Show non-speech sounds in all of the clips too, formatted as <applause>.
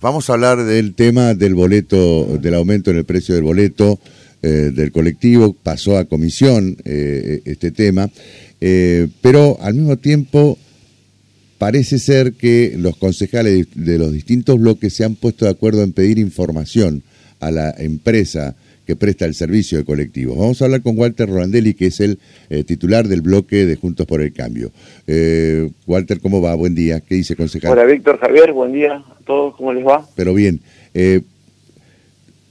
Vamos a hablar del tema del boleto, del aumento en el precio del boleto eh, del colectivo. Pasó a comisión eh, este tema, eh, pero al mismo tiempo parece ser que los concejales de los distintos bloques se han puesto de acuerdo en pedir información a la empresa que presta el servicio de colectivos. Vamos a hablar con Walter Rolandelli, que es el eh, titular del bloque de Juntos por el Cambio. Eh, Walter, ¿cómo va? Buen día. ¿Qué dice, concejal? Hola, Víctor, Javier, buen día a todos. ¿Cómo les va? Pero bien. Eh,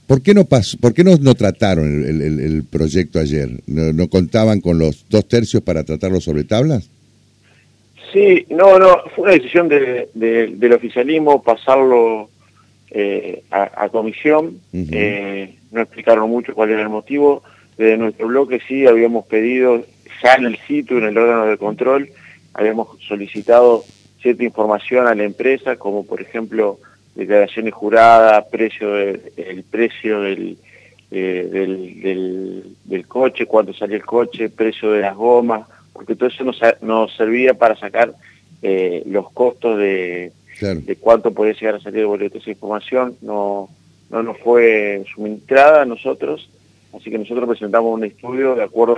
¿Por qué no pasó, por qué no, no trataron el, proyecto ayer? ¿No, contaban con los dos tercios para tratarlo sobre tablas? Sí, no, no, fue una decisión del oficialismo pasarlo eh, a, comisión, eh, no explicaron mucho cuál era el motivo. Desde nuestro bloque sí habíamos pedido, ya en el sitio, en el órgano de control, habíamos solicitado cierta información a la empresa, como por ejemplo declaraciones juradas, precio el precio eh, del, del, coche, cuánto salió el coche, precio de las gomas, porque todo eso nos, nos servía para sacar los costos de, de cuánto podía llegar a salir de boleto. Esa información no, no nos fue suministrada a nosotros, así que nosotros presentamos un estudio de acuerdo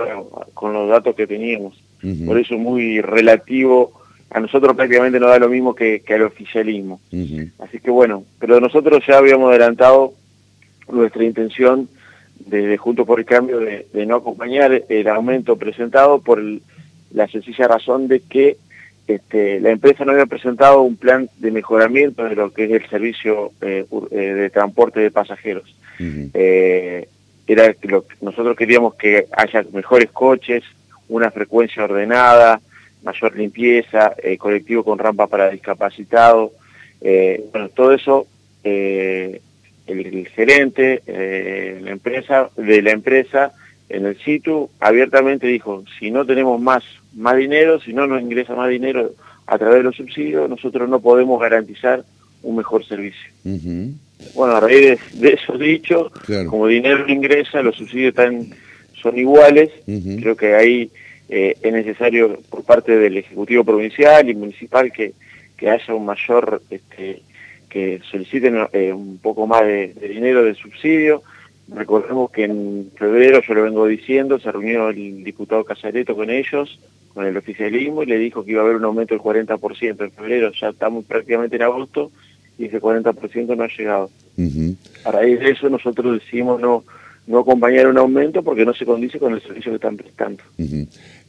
con los datos que teníamos. Por eso es muy relativo, a nosotros prácticamente nos da lo mismo que, al oficialismo. Así que bueno, pero nosotros ya habíamos adelantado nuestra intención desde Junto por el Cambio de, no acompañar el aumento presentado por la sencilla razón de que este, la empresa no había presentado un plan de mejoramiento de lo que es el servicio eh, eh, de transporte de pasajeros. Eh, era lo, nosotros queríamos que haya mejores coches, una frecuencia ordenada, mayor limpieza, colectivo con rampa para discapacitados. bueno, todo eso el, el, gerente la empresa, de la empresa en el sitio abiertamente dijo, si no tenemos más, más dinero, si no nos ingresa más dinero a través de los subsidios, nosotros no podemos garantizar un mejor servicio. Bueno, a raíz de, eso dicho, como dinero ingresa, los subsidios están, son iguales, creo que ahí eh, es necesario por parte del Ejecutivo Provincial y Municipal que, que haya un mayor, este, que soliciten eh, un poco más de, de dinero de subsidio, Recordemos que en febrero, yo lo vengo diciendo, se reunió el diputado Casareto con ellos, con el oficialismo, y le dijo que iba a haber un aumento del 40% en febrero, ya estamos prácticamente en agosto, y ese 40% no ha llegado. A raíz de eso nosotros decidimos no, no acompañar un aumento porque no se condice con el servicio que están prestando.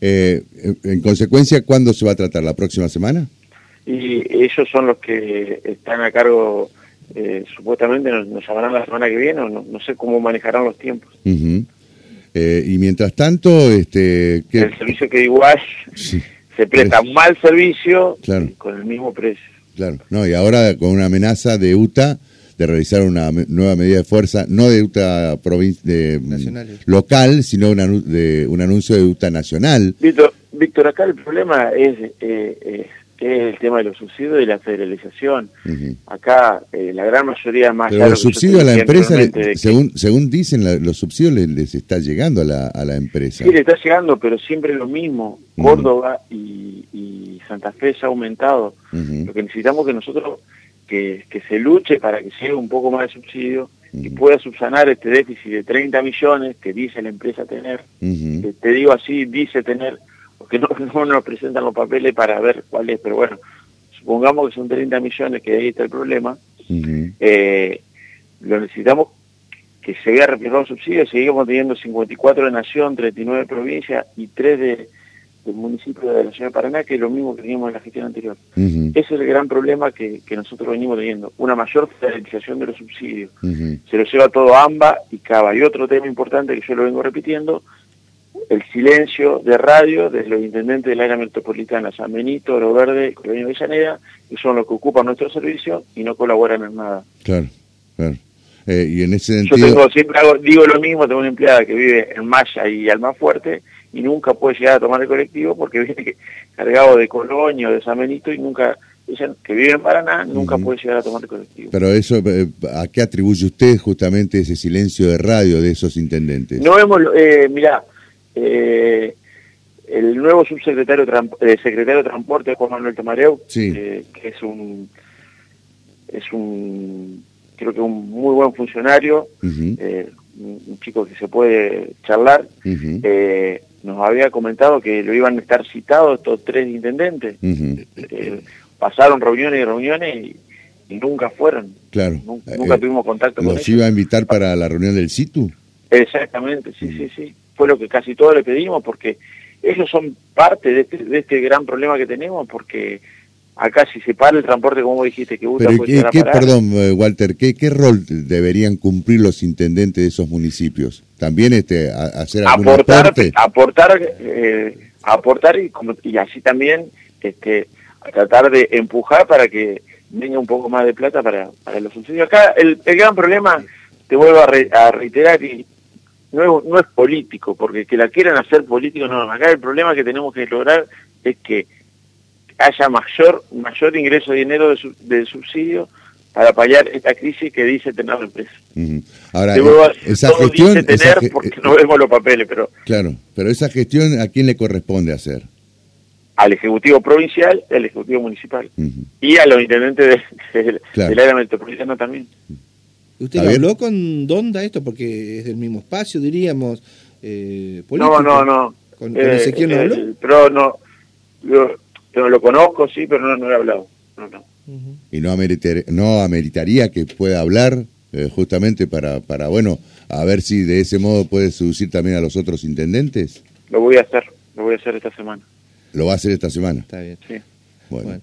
Eh, en consecuencia, ¿cuándo se va a tratar? ¿La próxima semana? Y ellos son los que están a cargo eh, supuestamente nos, nos, llamarán la semana que viene, o no, sé cómo manejarán los tiempos. Eh, y mientras tanto, este, el servicio que igual se presta mal servicio con el mismo precio. Claro, no, y ahora con una amenaza de UTA de realizar una nueva medida de fuerza, no de UTA de, mm, local, sino una, de, un anuncio de UTA nacional. Víctor, Víctor acá el problema es, eh, que es el tema de los subsidios y la federalización. Acá eh, la gran mayoría más... Pero los subsidios a la empresa, según, según dicen, los subsidios les, está llegando a la, a la empresa. Sí, le está llegando, pero siempre lo mismo. Córdoba y, Santa Fe se ha aumentado. Lo que necesitamos que nosotros, que, que se luche para que llegue un poco más de subsidio y pueda subsanar este déficit de 30 millones que dice la empresa tener. te digo así, dice tener porque no, <laughs> no nos presentan los papeles para ver cuál es, pero bueno, supongamos que son 30 millones, que ahí está el problema, eh, lo necesitamos que se vea reflejado el subsidio, seguimos teniendo 54 de Nación, 39 de provincia y 3 de, del municipio de la ciudad de Paraná, que es lo mismo que teníamos en la gestión anterior. Ese es el gran problema que, nosotros venimos teniendo, una mayor federalización de los subsidios. Se lo lleva todo AMBA y CABA. Y otro tema importante que yo lo vengo repitiendo, el silencio de radio de los intendentes del área metropolitana San Benito, Oro Verde, Colonia Villanera, que son los que ocupan nuestro servicio y no colaboran en nada. Claro, claro. Eh, y en ese sentido... Yo tengo, siempre digo lo mismo, tengo una empleada que vive en Maya y al más fuerte y nunca puede llegar a tomar el colectivo porque viene cargado de Colonia o de San Benito y nunca que vive en Paraná nunca puede llegar a tomar el colectivo. Pero eso, eh, ¿a qué atribuye usted justamente ese silencio de radio de esos intendentes? No hemos, eh, mirá, eh, el nuevo subsecretario eh, secretario de Transporte, Juan Manuel Tamareu, eh, que es un es un, creo que un muy buen funcionario, eh, un chico que se puede charlar, eh, nos había comentado que lo iban a estar citados estos tres intendentes. Pasaron reuniones y reuniones y, nunca fueron. Claro. Nunca, tuvimos contacto con ellos. ¿Los iba a invitar para la reunión del CITU? Exactamente, sí, sí, sí. Fue lo que casi todos le pedimos porque ellos son parte de este, de este gran problema que tenemos porque acá si se para el transporte, como dijiste, que gusta Pero qué, perdón, eh, Walter, ¿qué, ¿qué rol deberían cumplir los intendentes de esos municipios? ¿También este, hacer algún aportar, Aportar, eh, aportar y, como, y así también este, tratar de empujar para que venga un poco más de plata para, para los subsidios. Acá el, el gran problema, te vuelvo a, a reiterar, y no es, no es político, porque que la quieran hacer político, no. Acá el problema que tenemos que lograr es que haya mayor mayor ingreso de dinero de, subsidio para paliar esta crisis que dice tener la empresa. Ahora, eh, esa gestión... Dice tener porque no vemos los papeles, pero... Claro, pero esa gestión, ¿a quién le corresponde hacer? Al Ejecutivo Provincial y al Ejecutivo Municipal. Y a los intendentes de, del área metropolitana también. ¿Usted habló con Donda esto? Porque es del mismo espacio, diríamos, eh, No, no, no. ¿Con, con Ezequiel no eh, habló? pero no, yo, lo conozco, sí, pero no, no he hablado. No, no. ¿Y no, no ameritaría que pueda hablar eh, justamente para, para, bueno, a ver si de ese modo puede seducir también a los otros intendentes? Lo voy a hacer, lo voy a hacer esta semana. ¿Lo va a hacer esta semana? Está bien. Sí.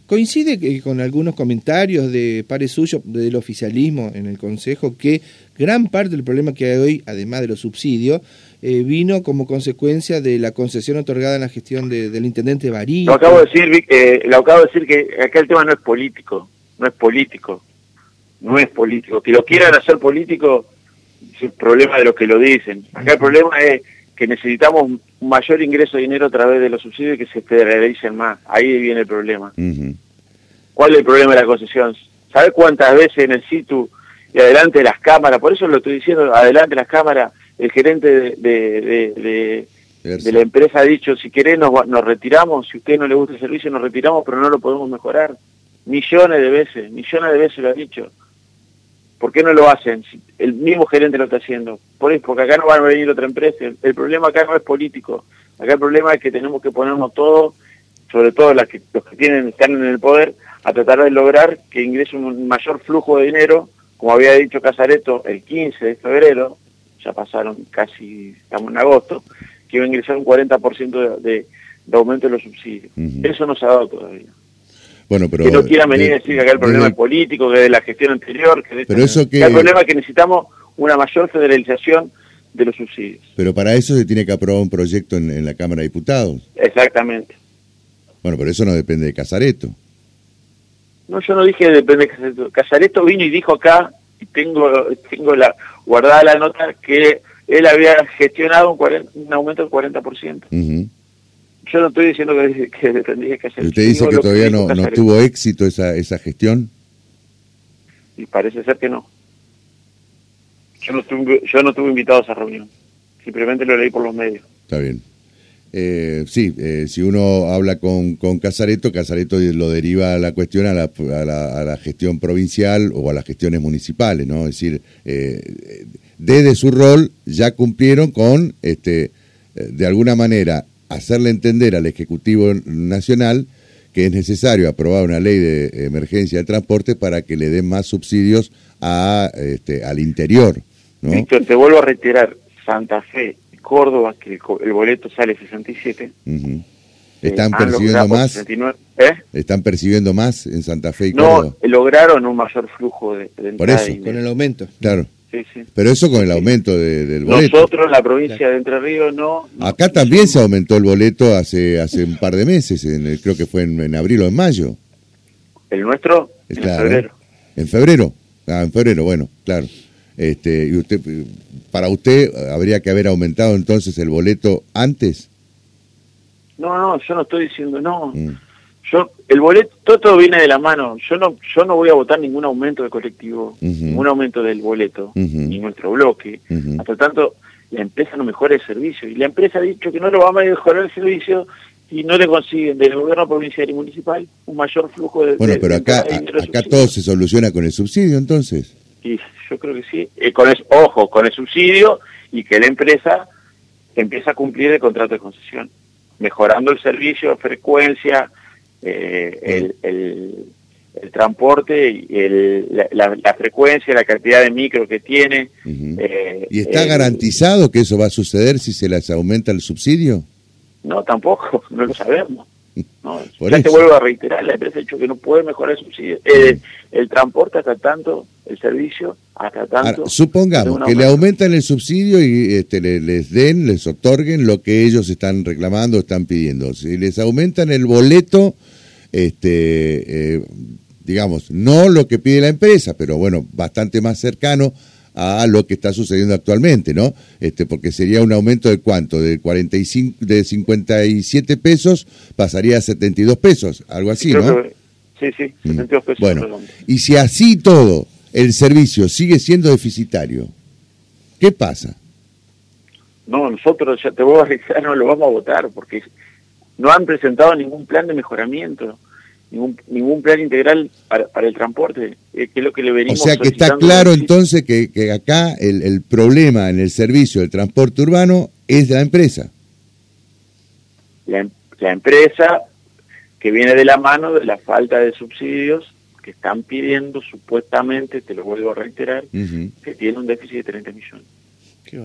Coincide con algunos comentarios de pares suyos del oficialismo en el Consejo que gran parte del problema que hay hoy, además de los subsidios, eh, vino como consecuencia de la concesión otorgada en la gestión del intendente Barí. Lo acabo de decir, eh, lo acabo de decir que acá el tema no es político, no es político, no es político. Que lo quieran hacer político es el problema de los que lo dicen. Acá el problema es que necesitamos un mayor ingreso de dinero a través de los subsidios y que se federalicen más. Ahí viene el problema. ¿Cuál es el problema de la concesión? ¿Sabe cuántas veces en el situ y adelante de las cámaras, por eso lo estoy diciendo, adelante de las cámaras, el gerente de, de, de, la empresa ha dicho, si querés nos, nos retiramos, si a usted no le gusta el servicio nos retiramos, pero no lo podemos mejorar. Millones de veces, millones de veces lo ha dicho. ¿Por qué no lo hacen? el mismo gerente lo está haciendo. Por eso, porque acá no van a venir otra empresa. El, problema acá no es político. Acá el problema es que tenemos que ponernos todos, sobre todo las que, los que tienen, están en el poder, a tratar de lograr que ingrese un mayor flujo de dinero, como había dicho Casareto el 15 de febrero, ya pasaron casi, estamos en agosto, que iba a ingresar un 40% de, de, aumento de los subsidios. Eso no se ha dado todavía. Bueno, pero, que no quieran venir a decir que acá el problema es político, que de la gestión anterior, que, pero eso que... el problema es que necesitamos una mayor federalización de los subsidios. Pero para eso se tiene que aprobar un proyecto en, la Cámara de Diputados. Exactamente. Bueno, pero eso no depende de Casareto. No, yo no dije depende de Casareto. Casareto vino y dijo acá, y tengo, tengo la guardada la nota, que él había gestionado un, un aumento del 40%. Uh yo no estoy diciendo que, que tendría que hacer. ¿Usted dice que todavía no, no tuvo éxito esa, esa gestión? Y parece ser que no. Yo no, estuve, yo no estuve invitado a esa reunión. Simplemente lo leí por los medios. Está bien. Eh, sí, eh, si uno habla con, con Casareto, Casareto lo deriva la cuestión a la, a la, a la gestión provincial o a las gestiones municipales, ¿no? Es decir, eh, desde su rol ya cumplieron con, este, eh, de alguna manera, hacerle entender al Ejecutivo Nacional que es necesario aprobar una ley de emergencia de transporte para que le den más subsidios a, este, al interior. ¿No? Víctor, te vuelvo a retirar. Santa Fe, Córdoba, que el, boleto sale 67. ¿Están eh, percibiendo más? ¿Eh? ¿Están percibiendo más en Santa Fe y Córdoba? No, lograron un mayor flujo de, de Por eso. Con el aumento. Claro. Pero eso con el aumento del boleto. Nosotros, la provincia de Entre Ríos, no. Acá también se aumentó el boleto hace hace un par de meses, en creo que fue en, abril o en mayo. ¿El nuestro? en febrero. ¿En febrero? Ah, en febrero, bueno, claro. Este, y usted, para usted, ¿habría que haber aumentado entonces el boleto antes? No, no, yo no estoy diciendo no. Mm. Yo el boleto todo, viene de la mano. Yo no yo no voy a votar ningún aumento de colectivo ningún aumento del boleto ni nuestro bloque. Hasta tanto la empresa no mejora el servicio. Y la empresa ha dicho que no lo va a mejorar el servicio y no le consiguen del gobierno provincial y municipal un mayor flujo de... Bueno, pero acá, acá todo se soluciona con el subsidio entonces. Y yo creo que sí. Eh, con el, ojo, con el subsidio y que la empresa empieza a cumplir el contrato de concesión, mejorando el servicio, frecuencia, eh, el, el, transporte, y el, la, frecuencia, la cantidad de micro que tiene. Eh, ¿Y está garantizado que eso va a suceder si se les aumenta el subsidio? No, tampoco, <laughs> no lo sabemos. No, <laughs> ya te vuelvo a reiterar, la empresa ha dicho que no puede mejorar el subsidio. Eh, el transporte hasta tanto, el servicio hasta tanto. supongamos que le aumentan el subsidio y este, les den, les otorguen lo que ellos están reclamando, están pidiendo. Si les aumentan el boleto, este, eh, digamos, no lo que pide la empresa, pero bueno, bastante más cercano a lo que está sucediendo actualmente, ¿no? Este, porque sería un aumento de cuánto, de 45, de 57 pesos pasaría a 72 pesos, algo así, ¿no? sí, sí, 72 mm. pesos. Bueno, y si así todo el servicio sigue siendo deficitario, ¿qué pasa? No, nosotros, ya te voy a decir, <laughs> no lo vamos a votar porque no han presentado ningún plan de mejoramiento ningún, ningún plan integral para, el transporte, eh, que es lo que le venimos O sea que está claro entonces que, que acá el, el, problema en el servicio del transporte urbano es de la empresa. La, la empresa que viene de la mano de la falta de subsidios que están pidiendo supuestamente, te lo vuelvo a reiterar, que tiene un déficit de 30 millones. Qué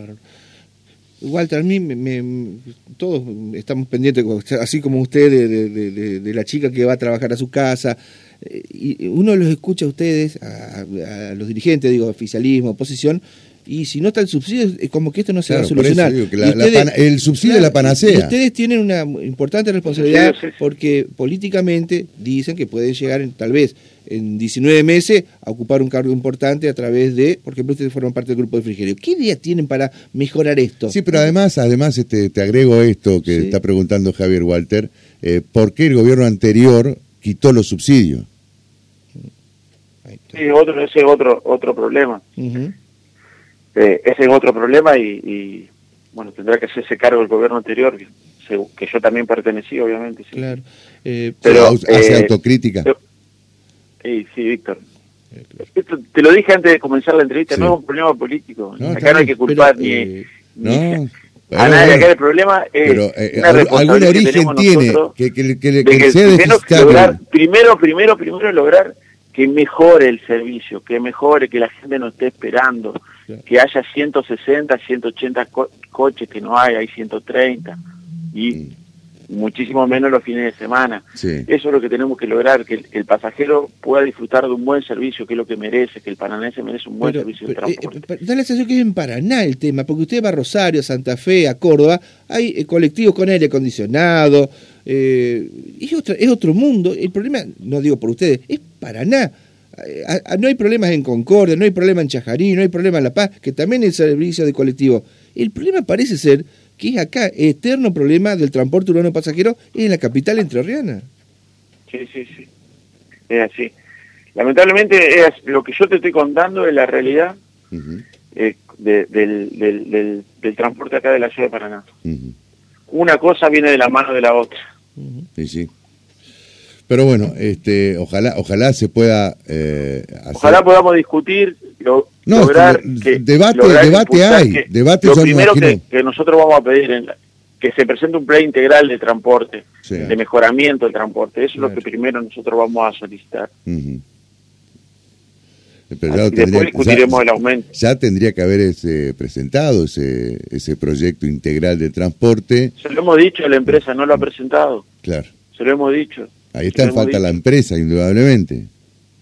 Walter, a mí me, todos estamos pendientes, así como usted, de, la chica que va a trabajar a su casa. Eh, y uno los escucha a ustedes, a, los dirigentes, digo, oficialismo, oposición, y si no está el subsidio, es como que esto no se va a solucionar. el subsidio es la panacea. ustedes tienen una importante responsabilidad porque políticamente dicen que pueden llegar, tal vez, en 19 meses a ocupar un cargo importante a través de, por ejemplo, ustedes forman parte del grupo de Frigerio. ¿Qué ideas tienen para mejorar esto? Sí, pero además, además este, te agrego esto que está preguntando Javier Walter, eh, ¿por qué el gobierno anterior quitó los subsidios? Sí, otro, ese es otro, otro problema. Eh, ese es otro problema y, bueno, tendrá que hacerse cargo el gobierno anterior, que, yo también pertenecí, obviamente. Claro. Eh, pero hace autocrítica. Sí, sí, Víctor. te lo dije antes de comenzar la entrevista, no es un problema político. acá no hay que culpar ni, eh, a nadie. Acá el problema es pero, eh, algún origen tiene que, que, que, que sea lograr, primero, primero, primero lograr que mejore el servicio, que mejore, que la gente no esté esperando, que haya 160, 180 coches que no hay, hay 130. Y muchísimo menos los fines de semana. Eso es lo que tenemos que lograr, que el, pasajero pueda disfrutar de un buen servicio, que es lo que merece, que el se merece un buen servicio de transporte. Eh, da la sensación que es en Paraná el tema, porque usted va a Rosario, a Santa Fe, a Córdoba, hay eh, colectivos con aire acondicionado, eh, es, otro, es otro mundo. El problema, no digo por ustedes, es Paraná. no hay problemas en Concordia, no hay problema en Chajarí, no hay problema en La Paz, que también es el servicio de colectivo. El problema parece ser que es acá, eterno problema del transporte urbano pasajero en la capital entrerriana. Sí, sí, sí. Es así. Lamentablemente, es, lo que yo te estoy contando es la realidad eh, del, transporte acá de la ciudad de Paraná. Una cosa viene de la mano de la otra. Sí, sí. Pero bueno, este, ojalá, ojalá se pueda eh, Ojalá podamos discutir, lograr que debate, debate hay, debate lo primero que, nosotros vamos a pedir es que se presente un plan integral de transporte, de mejoramiento del transporte. Eso es lo que primero nosotros vamos a solicitar. después discutiremos el aumento. Ya tendría que haber ese, presentado ese, ese proyecto integral de transporte. Se lo hemos dicho a la empresa, no lo ha presentado. Claro. Se lo hemos dicho. Ahí está en falta la empresa, indudablemente.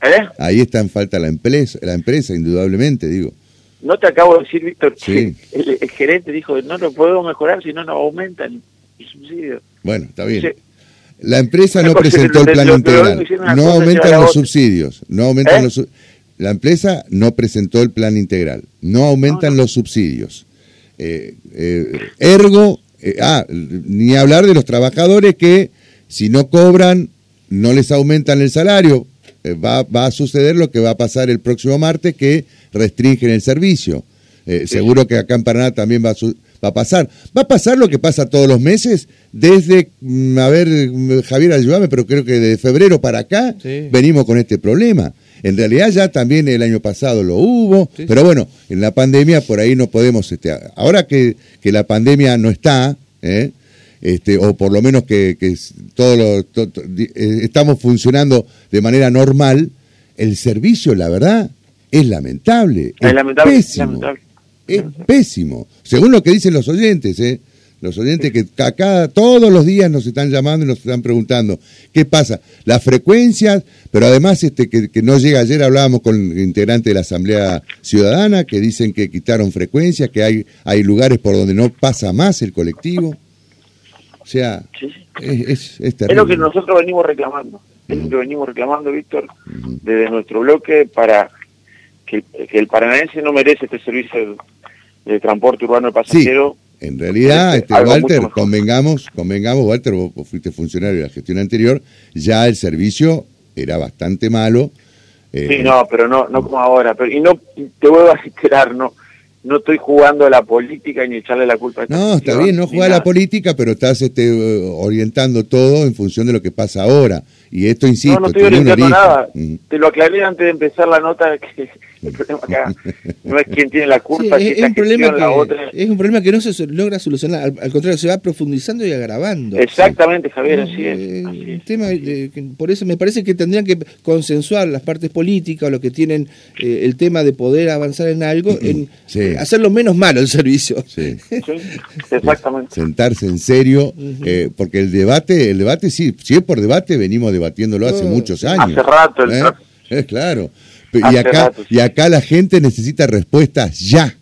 ¿Eh? Ahí está en falta la empresa, la empresa, indudablemente, digo. No te acabo de decir, Víctor, que el, gerente dijo, no lo podemos mejorar si no nos aumentan el subsidio. Bueno, está bien. la empresa no presentó el plan integral. No aumentan los subsidios. No aumentan ¿Eh? los La empresa no presentó el plan integral. No aumentan los subsidios. Eh, ergo, ah, ni hablar de los trabajadores que si no cobran no les aumentan el salario, eh, va, va, a suceder lo que va a pasar el próximo martes, que restringen el servicio. Eh, seguro que acá en Paraná también va a, va a pasar. Va a pasar lo que pasa todos los meses, desde, mm, a ver, mm, Javier, ayúdame, pero creo que de febrero para acá venimos con este problema. En realidad ya también el año pasado lo hubo, pero bueno, en la pandemia por ahí no podemos, este, ahora que, que la pandemia no está, ¿eh? Este, o por lo menos que, que todo eh, estamos funcionando de manera normal, el servicio, la verdad, es lamentable. Es, lamentable, pésimo. Es, pésimo. Según lo que dicen los oyentes, ¿eh? Los oyentes que acá todos los días nos están llamando y nos están preguntando, ¿qué pasa? Las frecuencias, pero además este que, no llega ayer, hablábamos con integrantes de la Asamblea Ciudadana que dicen que quitaron frecuencias, que hay, hay lugares por donde no pasa más el colectivo. O sea, es, es, lo que nosotros venimos reclamando, es lo que venimos reclamando, Víctor, desde nuestro bloque para que, el paranaense no merece este servicio de, transporte urbano de pasajeros. En realidad, este, Walter, convengamos, convengamos, Walter, vos, fuiste funcionario de la gestión anterior, ya el servicio era bastante malo. Eh, sí, no, pero no, no como ahora. Pero, y no, te vuelvo a reiterar, no, no estoy jugando a la política ni echarle la culpa a esta No, está bien, no juega a la política, pero estás este, orientando todo en función de lo que pasa ahora. Y esto, insisto, no, no estoy orientando nada. Mm. Te lo aclaré antes de empezar la nota que el <laughs> problema acá no es quien tiene la culpa, es, un problema que, es un problema que no se logra solucionar, al, contrario, se va profundizando y agravando. Exactamente, Javier, así es. tema, por eso me parece que tendrían que consensuar las partes políticas o los que tienen eh, el tema de poder avanzar en algo, en hacerlo menos malo el servicio. Sí. <laughs> exactamente. Sentarse en serio, eh, porque el debate, el debate sí, si es por debate, venimos debatiéndolo hace muchos años. Hace rato, el ¿Eh? <laughs> Claro. Y acá, y acá la gente necesita respuestas ya.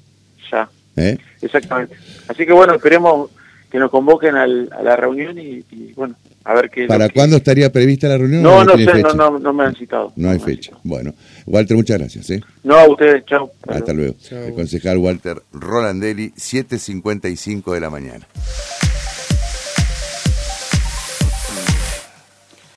Ya. ¿Eh? Exactamente. Así que bueno, esperemos que nos convoquen a la reunión y, bueno, a ver qué... ¿Para cuándo estaría prevista la reunión? No, no, sé, no, no, me han citado. No hay fecha. Bueno, Walter, muchas gracias. ¿eh? No, a ustedes, chao. Hasta luego. El concejal Walter Rolandelli, 7.55 de la mañana.